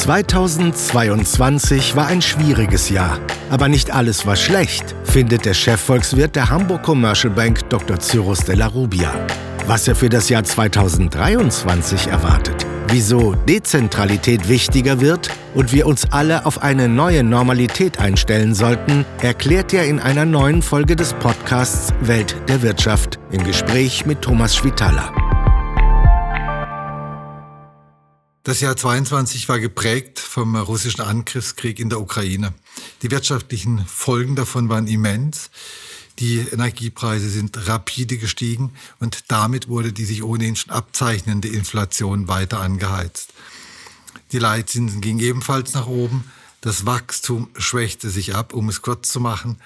2022 war ein schwieriges Jahr, aber nicht alles war schlecht, findet der Chefvolkswirt der Hamburg Commercial Bank Dr. Cyrus de la Rubia. Was er für das Jahr 2023 erwartet, wieso Dezentralität wichtiger wird und wir uns alle auf eine neue Normalität einstellen sollten, erklärt er in einer neuen Folge des Podcasts Welt der Wirtschaft im Gespräch mit Thomas Schwitaler. Das Jahr 22 war geprägt vom russischen Angriffskrieg in der Ukraine. Die wirtschaftlichen Folgen davon waren immens. Die Energiepreise sind rapide gestiegen und damit wurde die sich ohnehin schon abzeichnende Inflation weiter angeheizt. Die Leitzinsen gingen ebenfalls nach oben. Das Wachstum schwächte sich ab, um es kurz zu machen.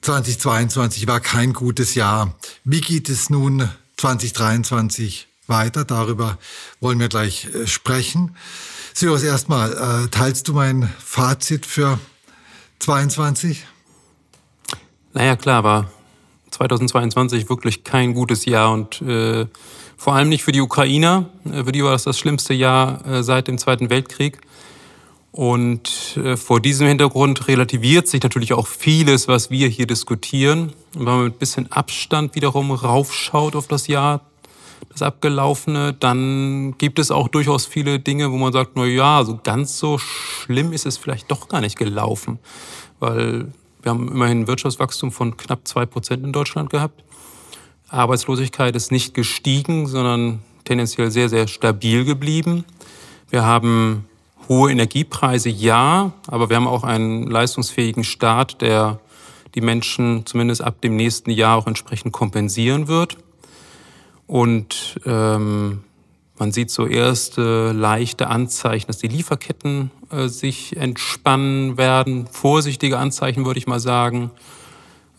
2022 war kein gutes Jahr. Wie geht es nun 2023 weiter. Darüber wollen wir gleich äh, sprechen. Cyrus, erstmal, äh, teilst du mein Fazit für 22? Naja, klar, war 2022 wirklich kein gutes Jahr und äh, vor allem nicht für die Ukrainer. Äh, für die war das das schlimmste Jahr seit dem Zweiten Weltkrieg. Und vor diesem Hintergrund relativiert sich natürlich auch vieles, was wir hier diskutieren. Und wenn man mit ein bisschen Abstand wiederum raufschaut auf das Jahr das Abgelaufene, dann gibt es auch durchaus viele Dinge, wo man sagt, na ja, so ganz so schlimm ist es vielleicht doch gar nicht gelaufen, weil wir haben immerhin ein Wirtschaftswachstum von knapp zwei Prozent in Deutschland gehabt. Arbeitslosigkeit ist nicht gestiegen, sondern tendenziell sehr, sehr stabil geblieben. Wir haben hohe Energiepreise, ja, aber wir haben auch einen leistungsfähigen Staat, der die Menschen zumindest ab dem nächsten Jahr auch entsprechend kompensieren wird. Und ähm, man sieht so erste leichte Anzeichen, dass die Lieferketten äh, sich entspannen werden. Vorsichtige Anzeichen, würde ich mal sagen.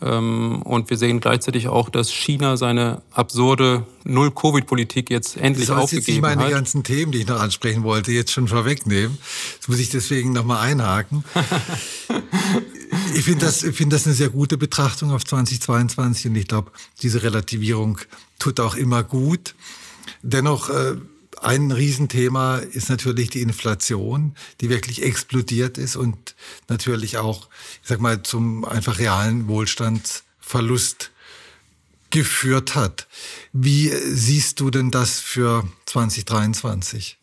Ähm, und wir sehen gleichzeitig auch, dass China seine absurde Null-Covid-Politik jetzt endlich das aufgegeben hat. jetzt nicht meine hat. ganzen Themen, die ich noch ansprechen wollte, jetzt schon vorwegnehmen. Das muss ich deswegen nochmal einhaken. ich finde das, find das eine sehr gute Betrachtung auf 2022 und ich glaube, diese Relativierung tut auch immer gut. Dennoch, äh, ein Riesenthema ist natürlich die Inflation, die wirklich explodiert ist und natürlich auch, ich sag mal, zum einfach realen Wohlstandsverlust geführt hat. Wie siehst du denn das für 2023?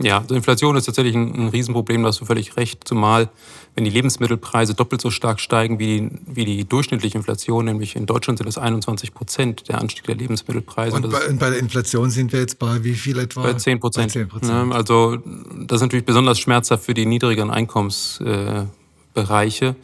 Ja, also Inflation ist tatsächlich ein, ein Riesenproblem, da hast du völlig recht. Zumal, wenn die Lebensmittelpreise doppelt so stark steigen wie die, wie die durchschnittliche Inflation, nämlich in Deutschland sind es 21 Prozent der Anstieg der Lebensmittelpreise. Und bei, und bei, der Inflation sind wir jetzt bei wie viel etwa? Bei 10 Prozent. Ne, also das ist natürlich besonders schmerzhaft für die niedrigeren Einkommensbereiche. Äh,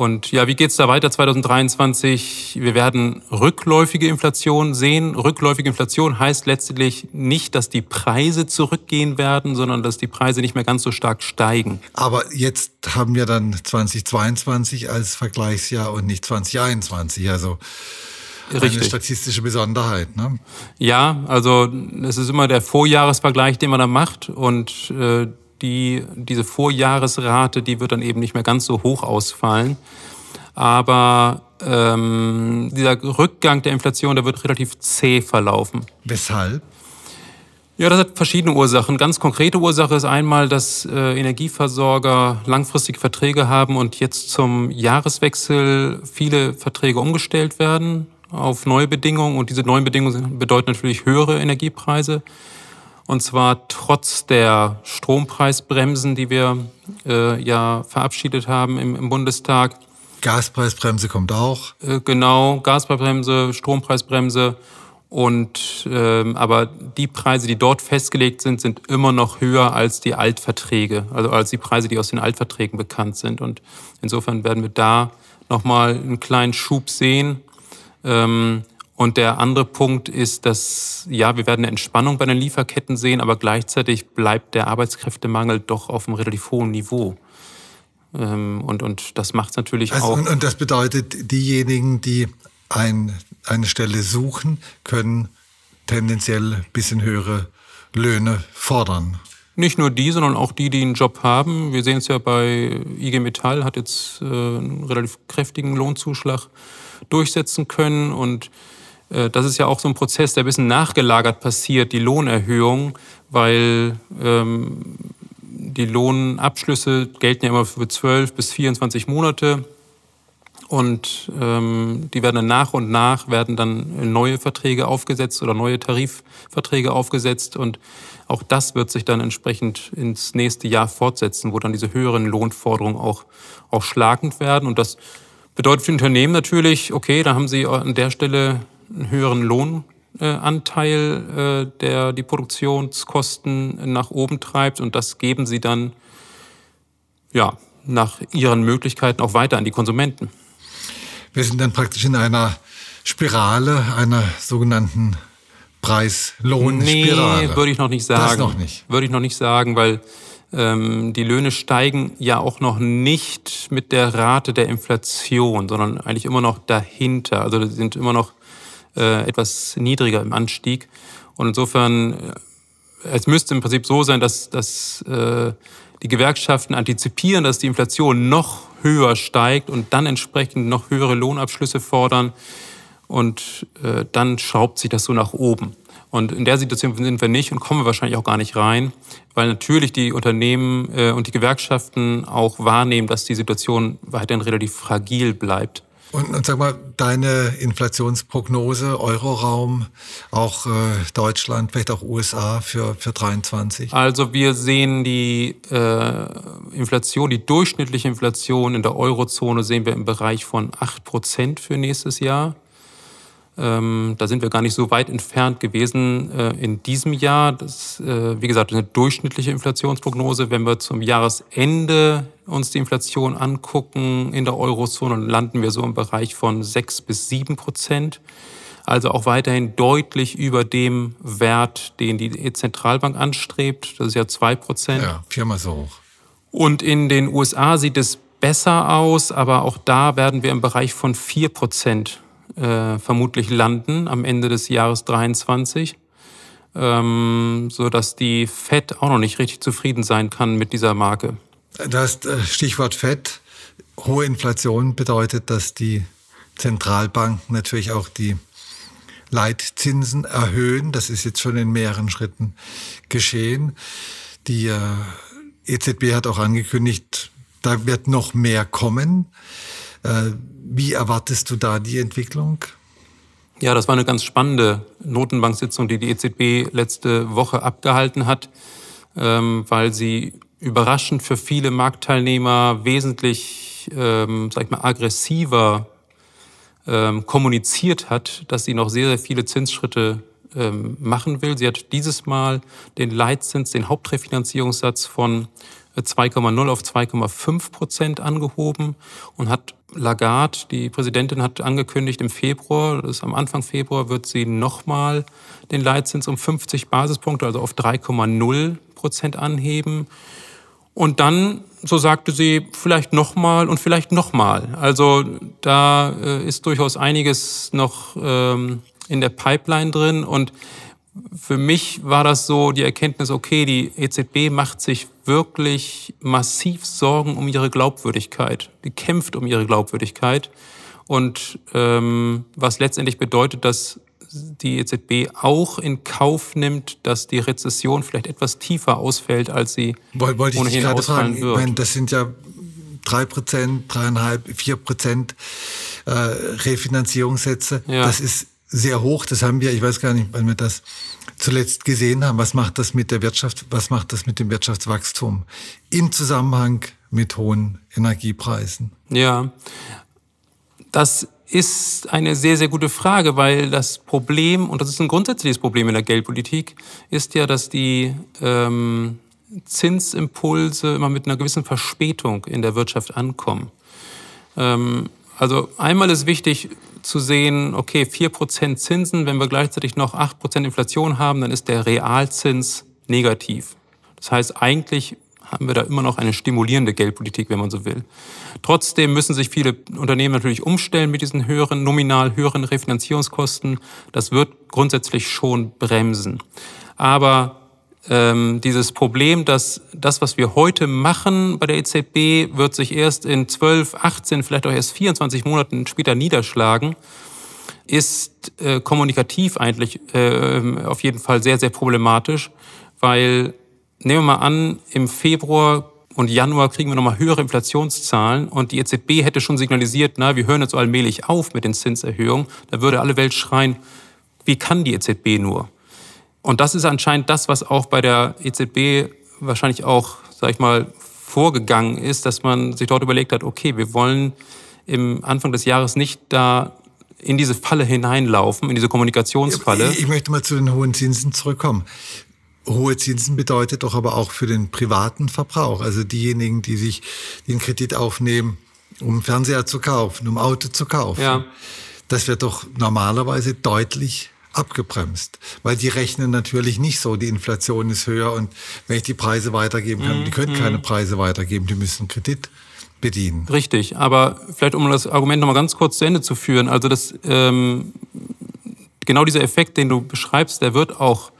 und ja, wie geht's da weiter 2023? Wir werden rückläufige Inflation sehen. Rückläufige Inflation heißt letztlich nicht, dass die Preise zurückgehen werden, sondern dass die Preise nicht mehr ganz so stark steigen. Aber jetzt haben wir dann 2022 als Vergleichsjahr und nicht 2021. Also Richtig. eine statistische Besonderheit. Ne? Ja, also es ist immer der Vorjahresvergleich, den man da macht. Und äh, die, diese Vorjahresrate, die wird dann eben nicht mehr ganz so hoch ausfallen. Aber ähm, dieser Rückgang der Inflation, der wird relativ zäh verlaufen. Weshalb? Ja, das hat verschiedene Ursachen. Ganz konkrete Ursache ist einmal, dass äh, Energieversorger langfristige Verträge haben und jetzt zum Jahreswechsel viele Verträge umgestellt werden auf neue Bedingungen. Und diese neuen Bedingungen bedeuten natürlich höhere Energiepreise. Und zwar trotz der Strompreisbremsen, die wir äh, ja verabschiedet haben im, im, Bundestag. Gaspreisbremse kommt auch. Äh, genau, Gaspreisbremse, Strompreisbremse. Und ähm, aber die Preise, die dort festgelegt sind, sind immer noch höher als die Altverträge, also als die Preise, die aus den Altverträgen bekannt sind. Und insofern werden wir da nochmal einen kleinen Schub sehen. Ähm, und der andere Punkt ist, dass, ja, wir werden eine Entspannung bei den Lieferketten sehen, aber gleichzeitig bleibt der Arbeitskräftemangel doch auf einem relativ hohen Niveau. Ähm, und, und das macht es natürlich also, auch. Und, und das bedeutet, diejenigen, die ein, eine Stelle suchen, können tendenziell ein bisschen höhere Löhne fordern. Nicht nur die, sondern auch die, die einen Job haben. Wir sehen es ja bei IG Metall, hat jetzt äh, einen relativ kräftigen Lohnzuschlag durchsetzen können und das ist ja auch so ein Prozess, der ein bisschen nachgelagert passiert, die Lohnerhöhung, weil ähm, die Lohnabschlüsse gelten ja immer für 12 bis 24 Monate. Und ähm, die werden dann nach und nach werden dann neue Verträge aufgesetzt oder neue Tarifverträge aufgesetzt. Und auch das wird sich dann entsprechend ins nächste Jahr fortsetzen, wo dann diese höheren Lohnforderungen auch, auch schlagend werden. Und das bedeutet für Unternehmen natürlich, okay, da haben sie an der Stelle einen höheren Lohnanteil, äh, der die Produktionskosten nach oben treibt. Und das geben sie dann ja, nach ihren Möglichkeiten auch weiter an die Konsumenten. Wir sind dann praktisch in einer Spirale, einer sogenannten Preis-Lohn-Spirale. Nee, würde ich noch nicht sagen. Das noch nicht. Würde ich noch nicht sagen, weil ähm, die Löhne steigen ja auch noch nicht mit der Rate der Inflation, sondern eigentlich immer noch dahinter. Also sind immer noch äh, etwas niedriger im Anstieg. Und insofern, äh, es müsste im Prinzip so sein, dass, dass äh, die Gewerkschaften antizipieren, dass die Inflation noch höher steigt und dann entsprechend noch höhere Lohnabschlüsse fordern. Und äh, dann schraubt sich das so nach oben. Und in der Situation sind wir nicht und kommen wahrscheinlich auch gar nicht rein, weil natürlich die Unternehmen äh, und die Gewerkschaften auch wahrnehmen, dass die Situation weiterhin relativ fragil bleibt. Und, und sag mal, deine Inflationsprognose, Euroraum, auch äh, Deutschland, vielleicht auch USA für, für 23? Also wir sehen die äh, Inflation, die durchschnittliche Inflation in der Eurozone sehen wir im Bereich von 8 Prozent für nächstes Jahr. Ähm, da sind wir gar nicht so weit entfernt gewesen äh, in diesem Jahr. Das, äh, wie gesagt, eine durchschnittliche Inflationsprognose. Wenn wir zum Jahresende uns die Inflation angucken in der Eurozone, landen wir so im Bereich von 6 bis 7 Prozent. Also auch weiterhin deutlich über dem Wert, den die Zentralbank anstrebt. Das ist ja 2 Prozent. Ja, viermal so hoch. Und in den USA sieht es besser aus, aber auch da werden wir im Bereich von 4 Prozent äh, vermutlich landen am Ende des Jahres 23, ähm, so dass die Fed auch noch nicht richtig zufrieden sein kann mit dieser Marke. Das äh, Stichwort Fed, hohe Inflation bedeutet, dass die Zentralbanken natürlich auch die Leitzinsen erhöhen. Das ist jetzt schon in mehreren Schritten geschehen. Die äh, EZB hat auch angekündigt, da wird noch mehr kommen. Äh, wie erwartest du da die Entwicklung? Ja, das war eine ganz spannende Notenbanksitzung, die die EZB letzte Woche abgehalten hat, ähm, weil sie überraschend für viele Marktteilnehmer wesentlich, ähm, sag ich mal, aggressiver ähm, kommuniziert hat, dass sie noch sehr, sehr viele Zinsschritte machen will. Sie hat dieses Mal den Leitzins, den Hauptrefinanzierungssatz von 2,0 auf 2,5 Prozent angehoben und hat Lagarde, die Präsidentin, hat angekündigt, im Februar, das ist am Anfang Februar, wird sie nochmal den Leitzins um 50 Basispunkte, also auf 3,0 Prozent anheben. Und dann, so sagte sie, vielleicht nochmal und vielleicht nochmal. Also da äh, ist durchaus einiges noch ähm, in der Pipeline drin und für mich war das so die Erkenntnis, okay, die EZB macht sich wirklich massiv Sorgen um ihre Glaubwürdigkeit. Die kämpft um ihre Glaubwürdigkeit. Und ähm, was letztendlich bedeutet, dass die EZB auch in Kauf nimmt, dass die Rezession vielleicht etwas tiefer ausfällt, als sie Wollte ich ohnehin ausfallen fragen. wird. Ich meine, das sind ja drei Prozent, dreieinhalb, vier Prozent äh, Refinanzierungssätze. Ja. Das ist sehr hoch. Das haben wir, ich weiß gar nicht, wann wir das zuletzt gesehen haben. Was macht das mit der Wirtschaft? Was macht das mit dem Wirtschaftswachstum im Zusammenhang mit hohen Energiepreisen? Ja, das ist eine sehr, sehr gute Frage, weil das Problem, und das ist ein grundsätzliches Problem in der Geldpolitik, ist ja, dass die ähm, Zinsimpulse immer mit einer gewissen Verspätung in der Wirtschaft ankommen. Ähm, also einmal ist wichtig zu sehen, okay, 4% Zinsen, wenn wir gleichzeitig noch 8% Inflation haben, dann ist der Realzins negativ. Das heißt, eigentlich haben wir da immer noch eine stimulierende Geldpolitik, wenn man so will. Trotzdem müssen sich viele Unternehmen natürlich umstellen mit diesen höheren, nominal höheren Refinanzierungskosten. Das wird grundsätzlich schon bremsen. Aber ähm, dieses Problem, dass das, was wir heute machen bei der EZB, wird sich erst in 12, 18, vielleicht auch erst 24 Monaten später niederschlagen, ist äh, kommunikativ eigentlich äh, auf jeden Fall sehr, sehr problematisch, weil nehmen wir mal an, im Februar und Januar kriegen wir nochmal höhere Inflationszahlen und die EZB hätte schon signalisiert, na, wir hören jetzt allmählich auf mit den Zinserhöhungen, da würde alle Welt schreien, wie kann die EZB nur? Und das ist anscheinend das, was auch bei der EZB wahrscheinlich auch, sag ich mal, vorgegangen ist, dass man sich dort überlegt hat, okay, wir wollen im Anfang des Jahres nicht da in diese Falle hineinlaufen, in diese Kommunikationsfalle. Ich, ich möchte mal zu den hohen Zinsen zurückkommen. Hohe Zinsen bedeutet doch aber auch für den privaten Verbrauch, also diejenigen, die sich den Kredit aufnehmen, um Fernseher zu kaufen, um Auto zu kaufen. Ja. Das wird doch normalerweise deutlich abgebremst, weil die rechnen natürlich nicht so, die Inflation ist höher und wenn ich die Preise weitergeben kann, mhm. die können keine mhm. Preise weitergeben, die müssen Kredit bedienen. Richtig, aber vielleicht um das Argument nochmal ganz kurz zu Ende zu führen, also das, ähm, genau dieser Effekt, den du beschreibst, der wird auch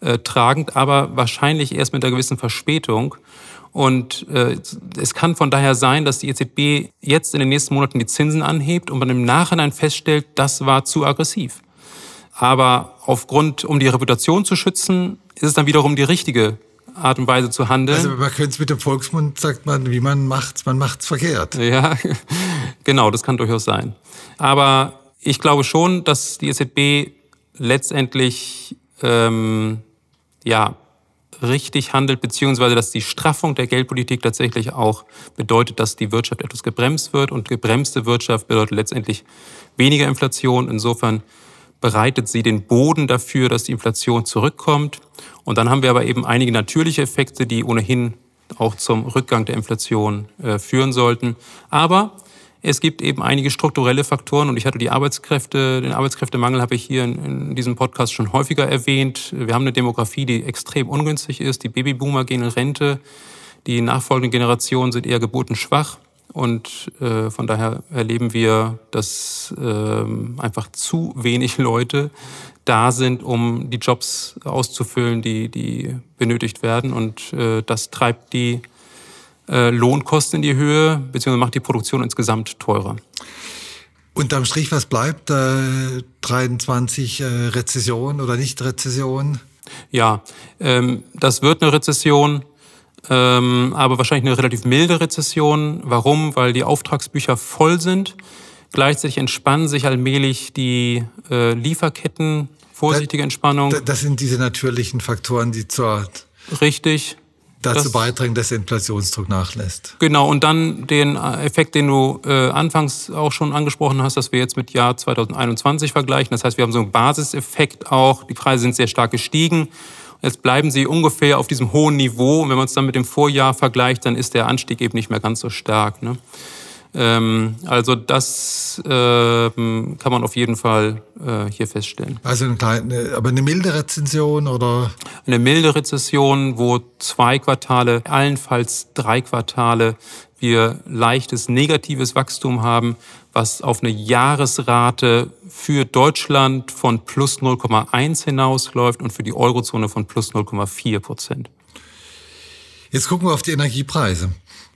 äh, tragend, aber wahrscheinlich erst mit einer gewissen Verspätung. Und äh, es kann von daher sein, dass die EZB jetzt in den nächsten Monaten die Zinsen anhebt und man im Nachhinein feststellt, das war zu aggressiv. Aber aufgrund, um die Reputation zu schützen, ist es dann wiederum die richtige Art und Weise zu handeln. Also man könnte es mit dem Volksmund, sagt man, wie man macht's, man macht's verkehrt. Ja, genau, das kann durchaus sein. Aber ich glaube schon, dass die EZB letztendlich ähm, ja, richtig handelt, beziehungsweise dass die Straffung der Geldpolitik tatsächlich auch bedeutet, dass die Wirtschaft etwas gebremst wird und gebremste Wirtschaft bedeutet letztendlich weniger Inflation. Insofern bereitet sie den Boden dafür, dass die Inflation zurückkommt. Und dann haben wir aber eben einige natürliche Effekte, die ohnehin auch zum Rückgang der Inflation äh, führen sollten. Aber es gibt eben einige strukturelle Faktoren und ich hatte die Arbeitskräfte, den Arbeitskräftemangel habe ich hier in, in, diesem Podcast schon häufiger erwähnt. Wir haben eine Demografie, die extrem ungünstig ist. Die Babyboomer gehen in Rente. Die nachfolgenden Generationen sind eher geburtenschwach. Und äh, von daher erleben wir, dass äh, einfach zu wenig Leute da sind, um die Jobs auszufüllen, die, die benötigt werden. Und äh, das treibt die äh, Lohnkosten in die Höhe, beziehungsweise macht die Produktion insgesamt teurer. Unterm Strich, was bleibt? Äh, 23 äh, Rezession oder nicht Rezession? Ja, ähm, das wird eine Rezession ähm, aber wahrscheinlich eine relativ milde Rezession. Warum? Weil die Auftragsbücher voll sind. Gleichzeitig entspannen sich allmählich die äh, Lieferketten, vorsichtige Entspannung. Das sind diese natürlichen Faktoren, die zur Richtig. dazu das, beitragen, dass der Inflationsdruck nachlässt. Genau, und dann den Effekt, den du äh, anfangs auch schon angesprochen hast, dass wir jetzt mit Jahr 2021 vergleichen. Das heißt, wir haben so einen Basiseffekt auch. Die Preise sind sehr stark gestiegen. Jetzt bleiben sie ungefähr auf diesem hohen Niveau. Und wenn man es dann mit dem Vorjahr vergleicht, dann ist der Anstieg eben nicht mehr ganz so stark. Ne? Ähm, also das äh, kann man auf jeden Fall äh, hier feststellen. Also eine kleine, aber eine milde Rezession oder? Eine milde Rezession, wo zwei Quartale, allenfalls drei Quartale wir leichtes negatives Wachstum haben, was auf eine Jahresrate für Deutschland von plus 0,1 hinausläuft und für die Eurozone von plus 0,4 Prozent. Jetzt gucken wir auf die Energiepreise.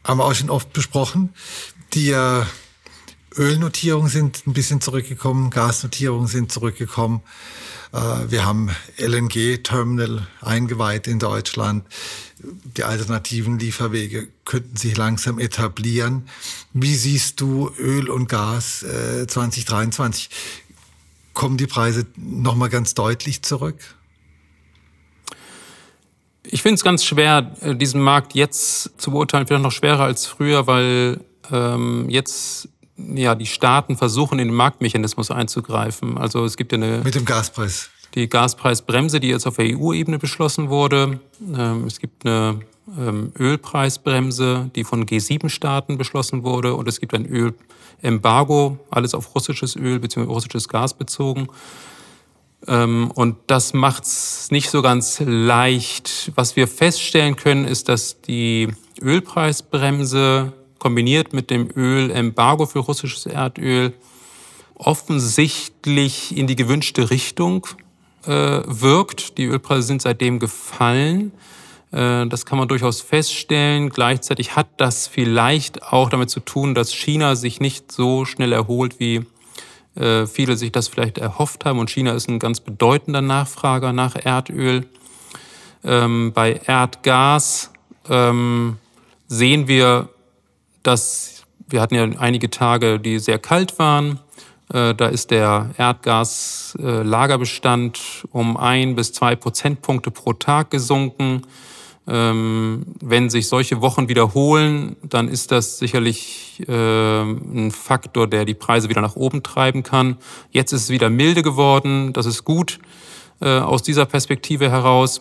Haben wir auch schon oft besprochen. Die äh, Ölnotierungen sind ein bisschen zurückgekommen, Gasnotierungen sind zurückgekommen. Äh, wir haben LNG-Terminal eingeweiht in Deutschland. Die alternativen Lieferwege könnten sich langsam etablieren. Wie siehst du Öl und Gas 2023? Äh, Kommen die Preise nochmal ganz deutlich zurück? Ich finde es ganz schwer, äh, diesen Markt jetzt zu beurteilen, vielleicht noch schwerer als früher, weil ähm, jetzt ja, die Staaten versuchen, in den Marktmechanismus einzugreifen. Also es gibt ja eine... Mit dem Gaspreis. Die Gaspreisbremse, die jetzt auf der EU-Ebene beschlossen wurde. Ähm, es gibt eine ähm, Ölpreisbremse, die von G7-Staaten beschlossen wurde. Und es gibt ein Ölembargo, alles auf russisches Öl bzw. russisches Gas bezogen. Ähm, und das macht es nicht so ganz leicht. Was wir feststellen können, ist, dass die Ölpreisbremse kombiniert mit dem Ölembargo für russisches Erdöl offensichtlich in die gewünschte Richtung äh, wirkt. Die Ölpreise sind seitdem gefallen. Äh, das kann man durchaus feststellen. Gleichzeitig hat das vielleicht auch damit zu tun, dass China sich nicht so schnell erholt, wie äh, viele sich das vielleicht erhofft haben. Und China ist ein ganz bedeutender Nachfrager nach Erdöl. Ähm, bei Erdgas ähm, sehen wir, dass wir hatten ja einige Tage, die sehr kalt waren. Äh, da ist der Erdgaslagerbestand um ein bis zwei Prozentpunkte pro Tag gesunken. Ähm, wenn sich solche Wochen wiederholen, dann ist das sicherlich äh, ein Faktor, der die Preise wieder nach oben treiben kann. Jetzt ist es wieder milde geworden, das ist gut äh, aus dieser Perspektive heraus.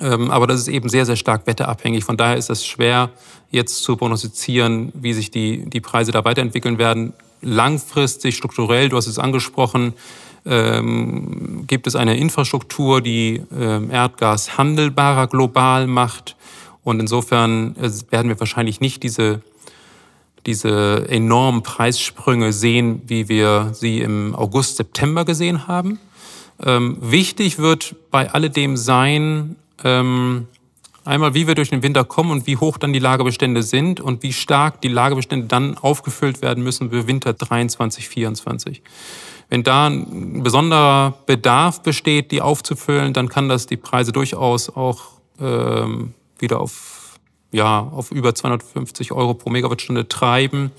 Ähm, aber das ist eben sehr, sehr stark wetterabhängig. Von daher ist es schwer, jetzt zu prognostizieren, wie sich die, die Preise da weiterentwickeln werden. Langfristig, strukturell, du hast es angesprochen, ähm, gibt es eine Infrastruktur, die ähm, Erdgas handelbarer global macht. Und insofern äh, werden wir wahrscheinlich nicht diese, diese enormen Preissprünge sehen, wie wir sie im August, September gesehen haben. Ähm, wichtig wird bei alledem sein, ähm, einmal, wie wir durch den Winter kommen und wie hoch dann die Lagerbestände sind und wie stark die Lagerbestände dann aufgefüllt werden müssen für Winter 23, 24. Wenn da ein besonderer Bedarf besteht, die aufzufüllen, dann kann das die Preise durchaus auch ähm, wieder auf, ja, auf über 250 Euro pro Megawattstunde treiben.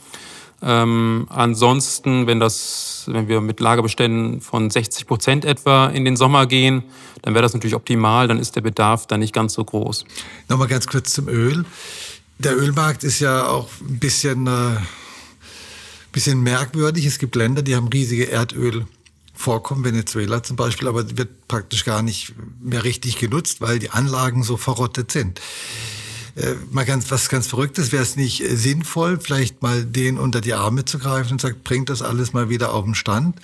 Ähm, ansonsten, wenn, das, wenn wir mit Lagerbeständen von 60 Prozent etwa in den Sommer gehen, dann wäre das natürlich optimal, dann ist der Bedarf dann nicht ganz so groß. Nochmal ganz kurz zum Öl. Der Ölmarkt ist ja auch ein bisschen, äh, bisschen merkwürdig. Es gibt Länder, die haben riesige Erdölvorkommen, Venezuela zum Beispiel, aber wird praktisch gar nicht mehr richtig genutzt, weil die Anlagen so verrottet sind äh, mal ganz was ganz Verrücktes, wäre es nicht äh, sinnvoll, vielleicht mal den unter die Arme zu greifen und sagt, bringt das alles mal wieder auf den Stand.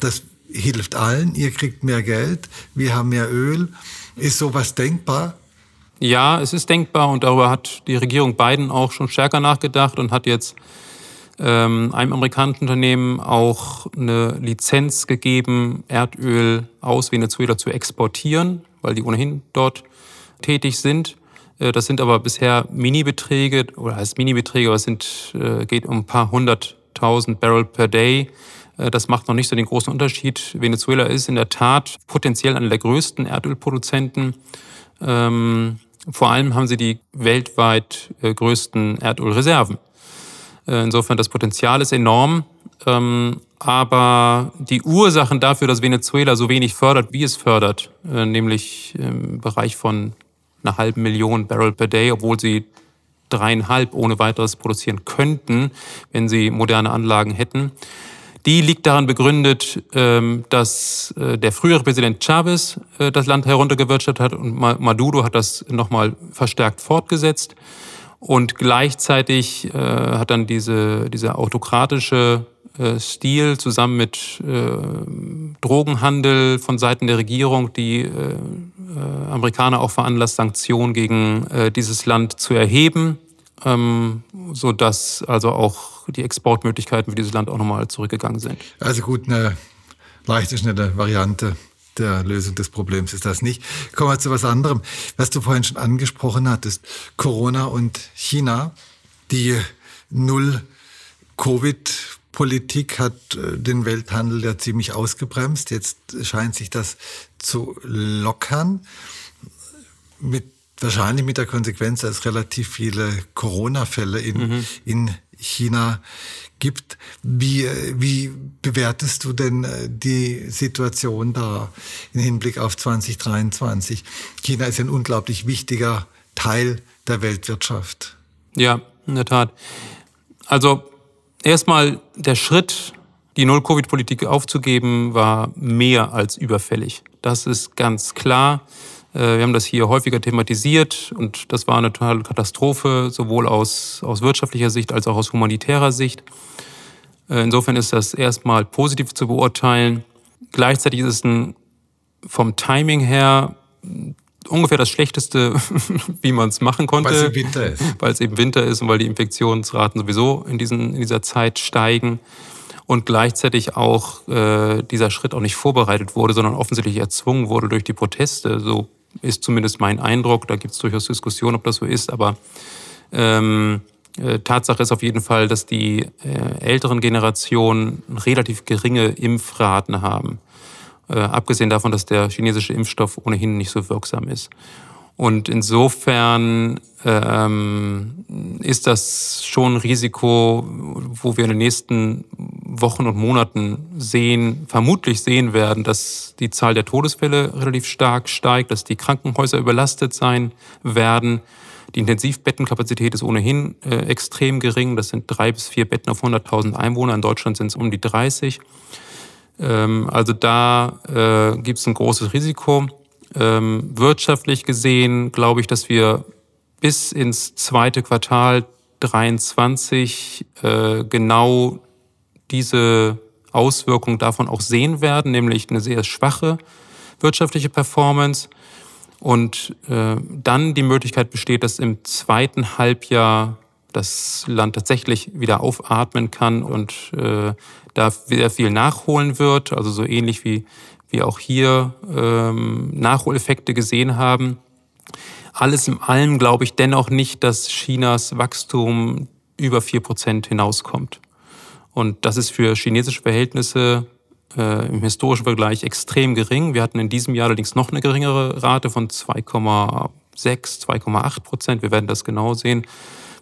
Das hilft allen, ihr kriegt mehr Geld, wir haben mehr Öl. Ist sowas denkbar? Ja, es ist denkbar und darüber hat die Regierung Biden auch schon stärker nachgedacht und hat jetzt ähm, einem amerikanischen Unternehmen auch eine Lizenz gegeben, Erdöl aus Venezuela zu exportieren, weil die ohnehin dort tätig sind. Äh, das sind aber bisher Minibeträge, oder heißt Minibeträge, aber es sind, äh, geht um ein paar hunderttausend Barrel per Day. Äh, das macht noch nicht so den großen Unterschied. Venezuela ist in der Tat potenziell einer der größten Erdölproduzenten. Ähm, vor allem haben sie die weltweit größten Erdölreserven. Insofern das Potenzial ist enorm. Ähm, aber die Ursachen dafür, dass Venezuela so wenig fördert, wie es fördert, nämlich im Bereich von einer halben Million Barrel per Day, obwohl sie dreieinhalb ohne weiteres produzieren könnten, wenn sie moderne Anlagen hätten. Die liegt daran begründet, ähm, dass äh, der frühere Präsident Chavez äh, das Land heruntergewirtschaftet hat und Maduro hat das nochmal verstärkt fortgesetzt. Und gleichzeitig äh, hat dann diese, dieser autokratische Stil zusammen mit Drogenhandel von Seiten der Regierung die Amerikaner auch veranlasst, Sanktionen gegen äh, dieses Land zu erheben, ähm, sodass also auch die Exportmöglichkeiten für dieses Land auch nochmal zurückgegangen sind. Also gut, eine leichte, schnelle Variante der Lösung des Problems ist das nicht. Kommen wir zu was anderem, was du vorhin schon angesprochen hattest. Corona und China, die Null Covid Politik hat äh, den Welthandel ja ziemlich ausgebremst. Jetzt scheint sich das zu lockern. Mit, wahrscheinlich mit der Konsequenz, dass es relativ viele Corona-Fälle in, mhm. in China gibt. Wie, wie bewertest du denn äh, die Situation da im Hinblick auf 2023? China ist ein unglaublich wichtiger Teil der Weltwirtschaft. Ja, in der Tat. Also Erstmal der Schritt, die Null-Covid-Politik aufzugeben, war mehr als überfällig. Das ist ganz klar. Äh, wir haben das hier häufiger thematisiert und das war eine totale Katastrophe, sowohl aus, aus wirtschaftlicher Sicht als auch aus humanitärer Sicht. Äh, insofern ist das erstmal positiv zu beurteilen. Gleichzeitig ist es ein, vom Timing her ungefähr das Schlechteste, wie man es machen konnte. Weil es eben Winter ist. Weil es eben Winter ist und weil die Infektionsraten sowieso in, diesen, in dieser Zeit steigen. Und gleichzeitig auch äh, dieser Schritt auch nicht vorbereitet wurde, sondern offensichtlich erzwungen wurde durch die Proteste. So ist zumindest mein Eindruck. Da gibt es durchaus Diskussionen, ob das so ist. Aber ähm, äh, Tatsache ist auf jeden Fall, dass die äh, älteren Generationen relativ geringe Impfraten haben. Äh, abgesehen davon, dass der chinesische Impfstoff ohnehin nicht so wirksam ist. Und insofern ähm, ist das schon ein Risiko, wo wir in den nächsten Wochen und Monaten sehen, vermutlich sehen werden, dass die Zahl der Todesfälle relativ stark steigt, dass die Krankenhäuser überlastet sein werden. Die Intensivbettenkapazität ist ohnehin äh, extrem gering. Das sind drei bis vier Betten auf 100.000 Einwohner. In Deutschland sind es um die 30. Ähm, also da äh, gibt es ein großes Risiko. Ähm, wirtschaftlich gesehen glaube ich, dass wir bis ins zweite Quartal 23 äh, genau diese Auswirkungen davon auch sehen werden, nämlich eine sehr schwache wirtschaftliche Performance. Und äh, dann die Möglichkeit besteht, dass im zweiten Halbjahr das Land tatsächlich wieder aufatmen kann und äh, da sehr viel nachholen wird, also so ähnlich wie wir auch hier ähm, Nachholeffekte gesehen haben. Alles in allem glaube ich dennoch nicht, dass Chinas Wachstum über vier Prozent hinauskommt. Und das ist für chinesische Verhältnisse äh, im historischen Vergleich extrem gering. Wir hatten in diesem Jahr allerdings noch eine geringere Rate von 2,6, 2,8 Prozent. Wir werden das genau sehen,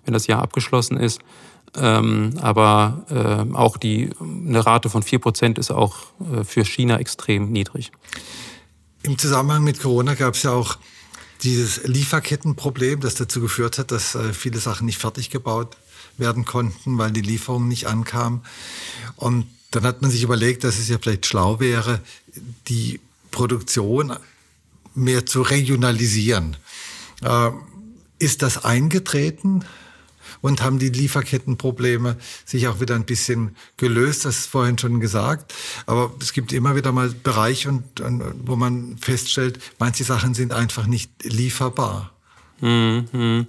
wenn das Jahr abgeschlossen ist. Ähm, aber äh, auch die, eine Rate von 4 Prozent ist auch äh, für China extrem niedrig. Im Zusammenhang mit Corona gab es ja auch dieses Lieferkettenproblem, das dazu geführt hat, dass äh, viele Sachen nicht fertig gebaut werden konnten, weil die Lieferung nicht ankam. Und dann hat man sich überlegt, dass es ja vielleicht schlau wäre, die Produktion mehr zu regionalisieren. Äh, ist das eingetreten? Und haben die Lieferkettenprobleme sich auch wieder ein bisschen gelöst. Das ist vorhin schon gesagt. Aber es gibt immer wieder mal Bereiche, und, und, wo man feststellt, manche Sachen sind einfach nicht lieferbar. Mhm.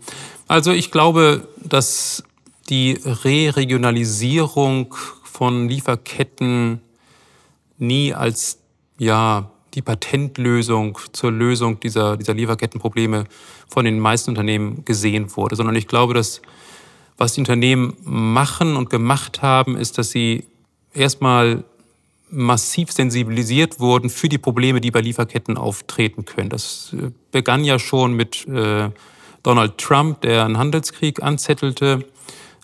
Also ich glaube, dass die Re-Regionalisierung von Lieferketten nie als ja, die Patentlösung zur Lösung dieser, dieser Lieferkettenprobleme von den meisten Unternehmen gesehen wurde, sondern ich glaube, dass was die Unternehmen machen und gemacht haben, ist, dass sie erstmal massiv sensibilisiert wurden für die Probleme, die bei Lieferketten auftreten können. Das äh, begann ja schon mit äh, Donald Trump, der einen Handelskrieg anzettelte.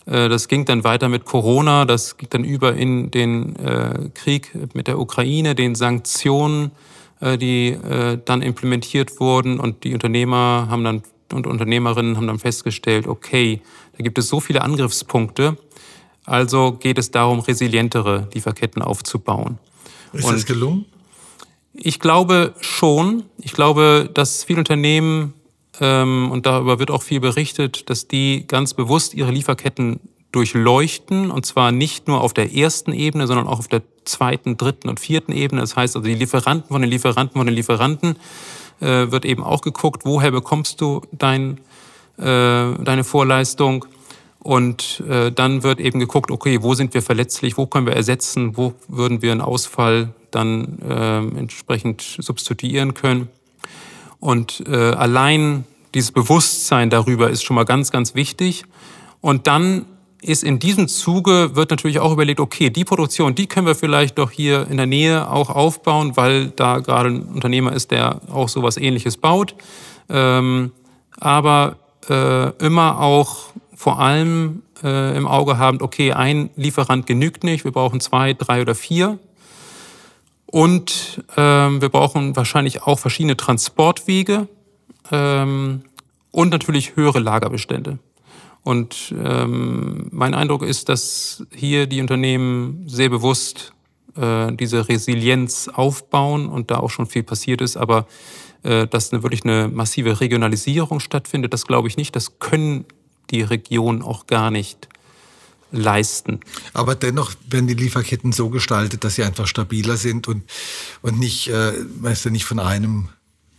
Äh, das ging dann weiter mit Corona, das ging dann über in den äh, Krieg mit der Ukraine, den Sanktionen, äh, die dann implementiert wurden und die Unternehmer haben dann und Unternehmerinnen haben dann festgestellt, okay, da gibt es so viele Angriffspunkte, also geht es darum, resilientere Lieferketten aufzubauen. Ist und das gelungen? Ich glaube schon. Ich glaube, dass viele Unternehmen, ähm, und darüber wird auch viel berichtet, dass die ganz bewusst ihre Lieferketten durchleuchten, und zwar nicht nur auf der ersten Ebene, sondern auch auf der zweiten, dritten und vierten Ebene. Das heißt also die Lieferanten von den Lieferanten von den Lieferanten äh, wird eben auch geguckt, woher bekommst du dein, äh, deine Vorleistung. Und äh, dann wird eben geguckt, okay, wo sind wir verletzlich, wo können wir ersetzen, wo würden wir einen Ausfall dann äh, entsprechend substituieren können. Und äh, allein dieses Bewusstsein darüber ist schon mal ganz, ganz wichtig. Und dann ist in diesem Zuge, wird natürlich auch überlegt, okay, die Produktion, die können wir vielleicht doch hier in der Nähe auch aufbauen, weil da gerade ein Unternehmer ist, der auch sowas ähnliches baut. Ähm, aber äh, immer auch vor allem äh, im Auge haben, okay, ein Lieferant genügt nicht, wir brauchen zwei, drei oder vier. Und ähm, wir brauchen wahrscheinlich auch verschiedene Transportwege ähm, und natürlich höhere Lagerbestände. Und ähm, mein Eindruck ist, dass hier die Unternehmen sehr bewusst äh, diese Resilienz aufbauen und da auch schon viel passiert ist, aber äh, dass eine, wirklich eine massive Regionalisierung stattfindet, das glaube ich nicht. Das können die Regionen auch gar nicht leisten. Aber dennoch werden die Lieferketten so gestaltet, dass sie einfach stabiler sind und, und nicht, äh, weißt du, nicht von einem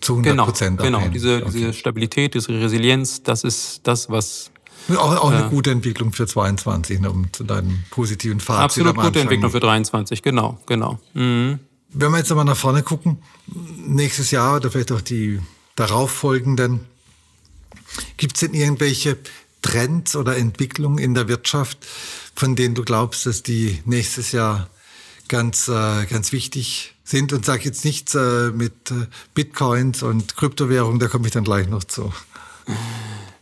zu 100 genau, Prozent Genau, genau. Diese, okay. diese Stabilität, diese Resilienz, das ist das, was auch, auch eine gute Entwicklung für 22, ne, um zu deinem positiven Fazit Absolut gute Entwicklung für 23, genau, genau. Mhm. Wenn wir jetzt nochmal nach vorne gucken, nächstes Jahr oder vielleicht auch die darauffolgenden, gibt es denn irgendwelche Trends oder Entwicklungen in der Wirtschaft, von denen du glaubst, dass die nächstes Jahr ganz, äh, ganz wichtig sind und sage jetzt nichts äh, mit äh, Bitcoins und Kryptowährung, da komme ich dann gleich noch zu.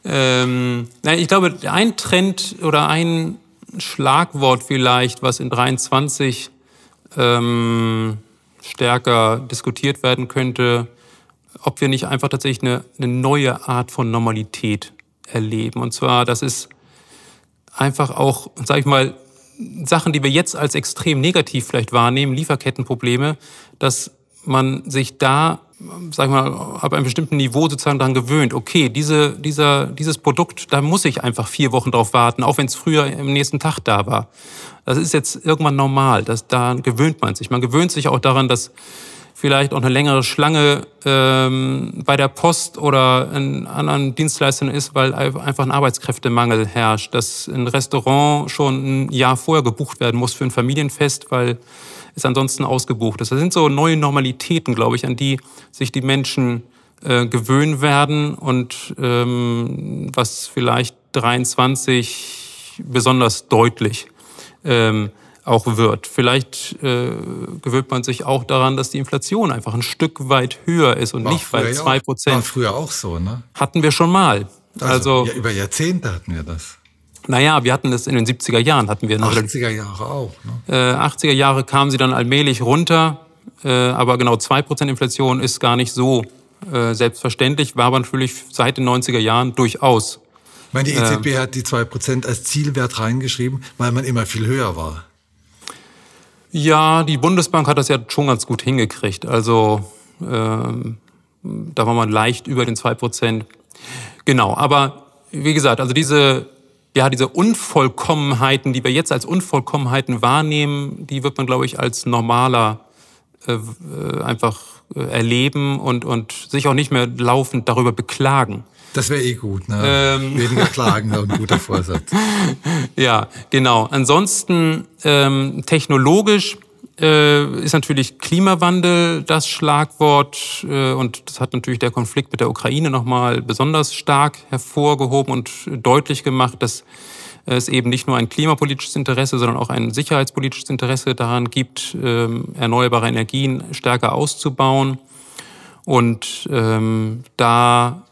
Ähm, nein, ich glaube, ein Trend oder ein Schlagwort vielleicht, was in 23 ähm, stärker diskutiert werden könnte, ob wir nicht einfach tatsächlich eine, eine neue Art von Normalität erleben. Und zwar, das ist einfach auch, sag ich mal, Sachen, die wir jetzt als extrem negativ vielleicht wahrnehmen, Lieferkettenprobleme, dass man sich da, sag ich mal, ab einem bestimmten Niveau sozusagen daran gewöhnt, okay, diese, dieser, dieses Produkt, da muss ich einfach vier Wochen drauf warten, auch wenn es früher am nächsten Tag da war. Das ist jetzt irgendwann normal, das, da gewöhnt man sich. Man gewöhnt sich auch daran, dass vielleicht auch eine längere Schlange ähm, bei der Post oder in anderen Dienstleistern ist, weil einfach ein Arbeitskräftemangel herrscht, dass ein Restaurant schon ein Jahr vorher gebucht werden muss für ein Familienfest, weil es ansonsten ausgebucht ist. Das sind so neue Normalitäten, glaube ich, an die sich die Menschen äh, gewöhnen werden und ähm, was vielleicht 23 besonders deutlich ähm, auch wird. Vielleicht äh, gewöhnt man sich auch daran, dass die Inflation einfach ein Stück weit höher ist und war nicht bei zwei Prozent. War früher auch so, ne? Hatten wir schon mal. Also, also ja, über Jahrzehnte hatten wir das. Naja, wir hatten das in den 70er Jahren. Hatten wir 80er Jahre auch. Ne? Äh, 80er Jahre kamen sie dann allmählich runter. Äh, aber genau 2% Inflation ist gar nicht so äh, selbstverständlich, war aber natürlich seit den 90er Jahren durchaus. Ich meine, die EZB äh, hat die 2% als Zielwert reingeschrieben, weil man immer viel höher war. Ja, die Bundesbank hat das ja schon ganz gut hingekriegt. Also ähm, da war man leicht über den 2%. Genau, aber wie gesagt, also diese ja, diese Unvollkommenheiten, die wir jetzt als Unvollkommenheiten wahrnehmen, die wird man, glaube ich, als normaler äh, äh, einfach äh, erleben und, und sich auch nicht mehr laufend darüber beklagen. Das wäre eh gut, ne? Ähm. Weniger klagen, ein guter Vorsatz. ja, genau. Ansonsten ähm, technologisch äh, ist natürlich Klimawandel das Schlagwort äh, und das hat natürlich der Konflikt mit der Ukraine nochmal besonders stark hervorgehoben und deutlich gemacht, dass es eben nicht nur ein klimapolitisches Interesse, sondern auch ein sicherheitspolitisches Interesse daran gibt, ähm, erneuerbare Energien stärker auszubauen. Und ähm, da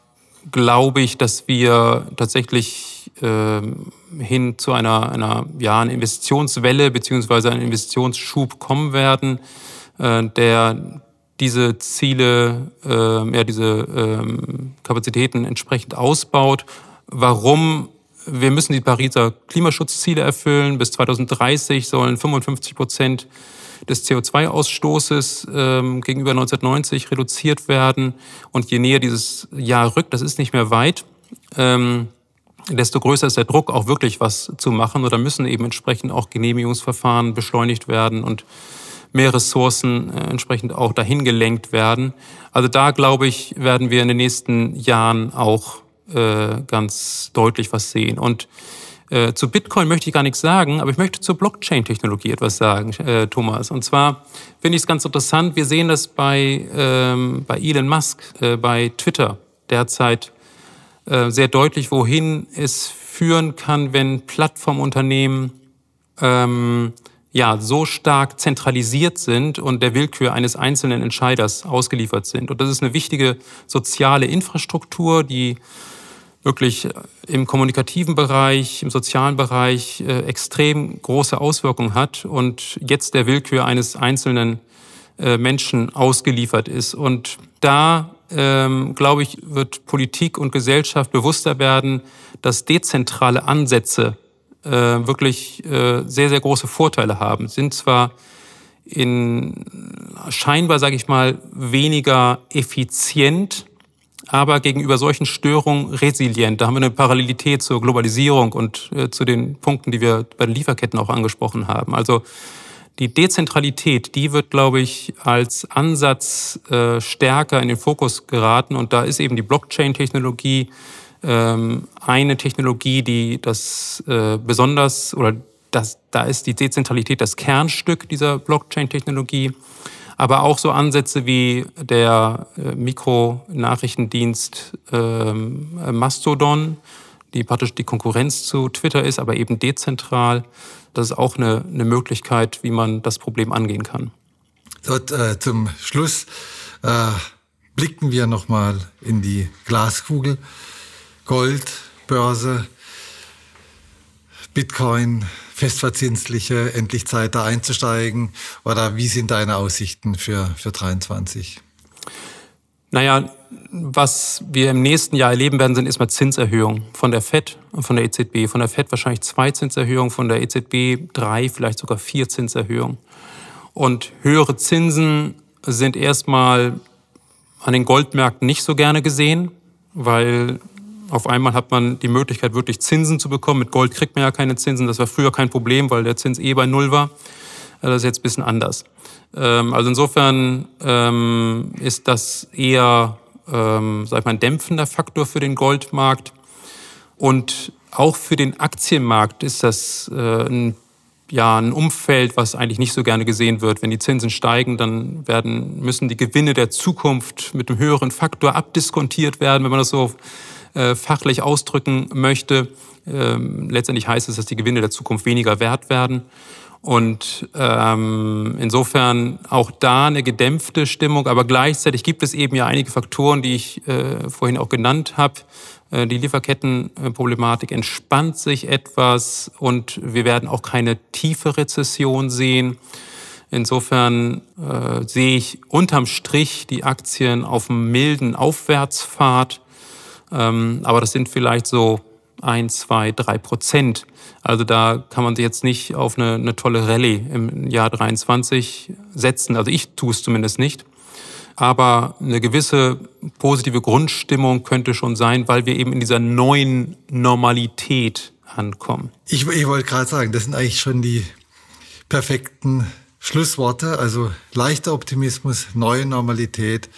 glaube ich, dass wir tatsächlich ähm, hin zu einer, einer ja, eine Investitionswelle beziehungsweise einem Investitionsschub kommen werden, äh, der diese Ziele, äh, ja, diese ähm, Kapazitäten entsprechend ausbaut. Warum? Wir müssen die Pariser Klimaschutzziele erfüllen. Bis 2030 sollen 55 Prozent des CO2-Ausstoßes ähm, gegenüber 1990 reduziert werden. Und je näher dieses Jahr rückt, das ist nicht mehr weit, ähm, desto größer ist der Druck, auch wirklich was zu machen. Oder müssen eben entsprechend auch Genehmigungsverfahren beschleunigt werden und mehr Ressourcen äh, entsprechend auch dahin gelenkt werden. Also da, glaube ich, werden wir in den nächsten Jahren auch äh, ganz deutlich was sehen. Und äh, zu Bitcoin möchte ich gar nichts sagen, aber ich möchte zur Blockchain-Technologie etwas sagen, äh, Thomas. Und zwar finde ich es ganz interessant, wir sehen das bei, ähm, bei Elon Musk, äh, bei Twitter derzeit äh, sehr deutlich, wohin es führen kann, wenn Plattformunternehmen ähm, ja, so stark zentralisiert sind und der Willkür eines einzelnen Entscheiders ausgeliefert sind. Und das ist eine wichtige soziale Infrastruktur, die wirklich im kommunikativen Bereich, im sozialen Bereich äh, extrem große Auswirkungen hat und jetzt der Willkür eines einzelnen äh, Menschen ausgeliefert ist. Und da ähm, glaube ich, wird Politik und Gesellschaft bewusster werden, dass dezentrale Ansätze äh, wirklich äh, sehr, sehr große Vorteile haben. Sind zwar in scheinbar, sage ich mal, weniger effizient, aber gegenüber solchen Störungen resilient. Da haben wir eine Parallelität zur Globalisierung und äh, zu den Punkten, die wir bei den Lieferketten auch angesprochen haben. Also die Dezentralität, die wird, glaube ich, als Ansatz äh, stärker in den Fokus geraten. Und da ist eben die Blockchain-Technologie ähm, eine Technologie, die das äh, besonders oder das, da ist die Dezentralität das Kernstück dieser Blockchain-Technologie. Aber auch so Ansätze wie der äh, Mikronachrichtendienst ähm, Mastodon, die praktisch die Konkurrenz zu Twitter ist, aber eben dezentral. Das ist auch eine, eine Möglichkeit, wie man das Problem angehen kann. Dort, äh, zum Schluss äh, blicken wir nochmal in die Glaskugel. Gold, Börse, Bitcoin, festverzinsliche, endlich Zeit da einzusteigen? Oder wie sind deine Aussichten für, für 23? Naja, was wir im nächsten Jahr erleben werden, sind erstmal Zinserhöhungen von der FED und von der EZB. Von der FED wahrscheinlich zwei Zinserhöhungen, von der EZB drei, vielleicht sogar vier Zinserhöhungen. Und höhere Zinsen sind erstmal an den Goldmärkten nicht so gerne gesehen, weil auf einmal hat man die Möglichkeit, wirklich Zinsen zu bekommen. Mit Gold kriegt man ja keine Zinsen. Das war früher kein Problem, weil der Zins eh bei Null war. Das ist jetzt ein bisschen anders. Ähm, also insofern ähm, ist das eher, ähm, sag ich mal, ein dämpfender Faktor für den Goldmarkt. Und auch für den Aktienmarkt ist das äh, ein, ja, ein Umfeld, was eigentlich nicht so gerne gesehen wird. Wenn die Zinsen steigen, dann werden, müssen die Gewinne der Zukunft mit einem höheren Faktor abdiskontiert werden, wenn man das so äh, fachlich ausdrücken möchte. Ähm, letztendlich heißt es, dass die Gewinne der Zukunft weniger wert werden. Und ähm, insofern auch da eine gedämpfte Stimmung, aber gleichzeitig gibt es eben ja einige Faktoren, die ich äh, vorhin auch genannt habe. Äh, die Lieferkettenproblematik entspannt sich etwas und wir werden auch keine tiefe Rezession sehen. Insofern äh, sehe ich unterm Strich die Aktien auf einem milden Aufwärtspfad. Ähm, aber das sind vielleicht so ein, zwei, drei Prozent. Also da kann man sich jetzt nicht auf eine, eine tolle Rallye im Jahr 23 setzen. Also ich tue es zumindest nicht. Aber eine gewisse positive Grundstimmung könnte schon sein, weil wir eben in dieser neuen Normalität ankommen. Ich, ich wollte gerade sagen, das sind eigentlich schon die perfekten Schlussworte. Also leichter Optimismus, neue Normalität,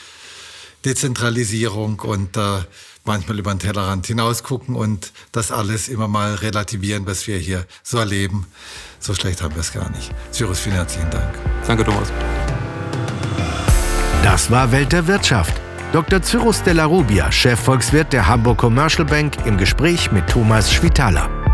Dezentralisierung und äh, manchmal über den Tellerrand hinausgucken und das alles immer mal relativieren, was wir hier so erleben. So schlecht haben wir es gar nicht. Cyrus, vielen herzlichen Dank. Danke, Thomas. Das war Welt der Wirtschaft. Dr. Cyrus Della Rubia, Chefvolkswirt der Hamburg Commercial Bank, im Gespräch mit Thomas Schwitaler.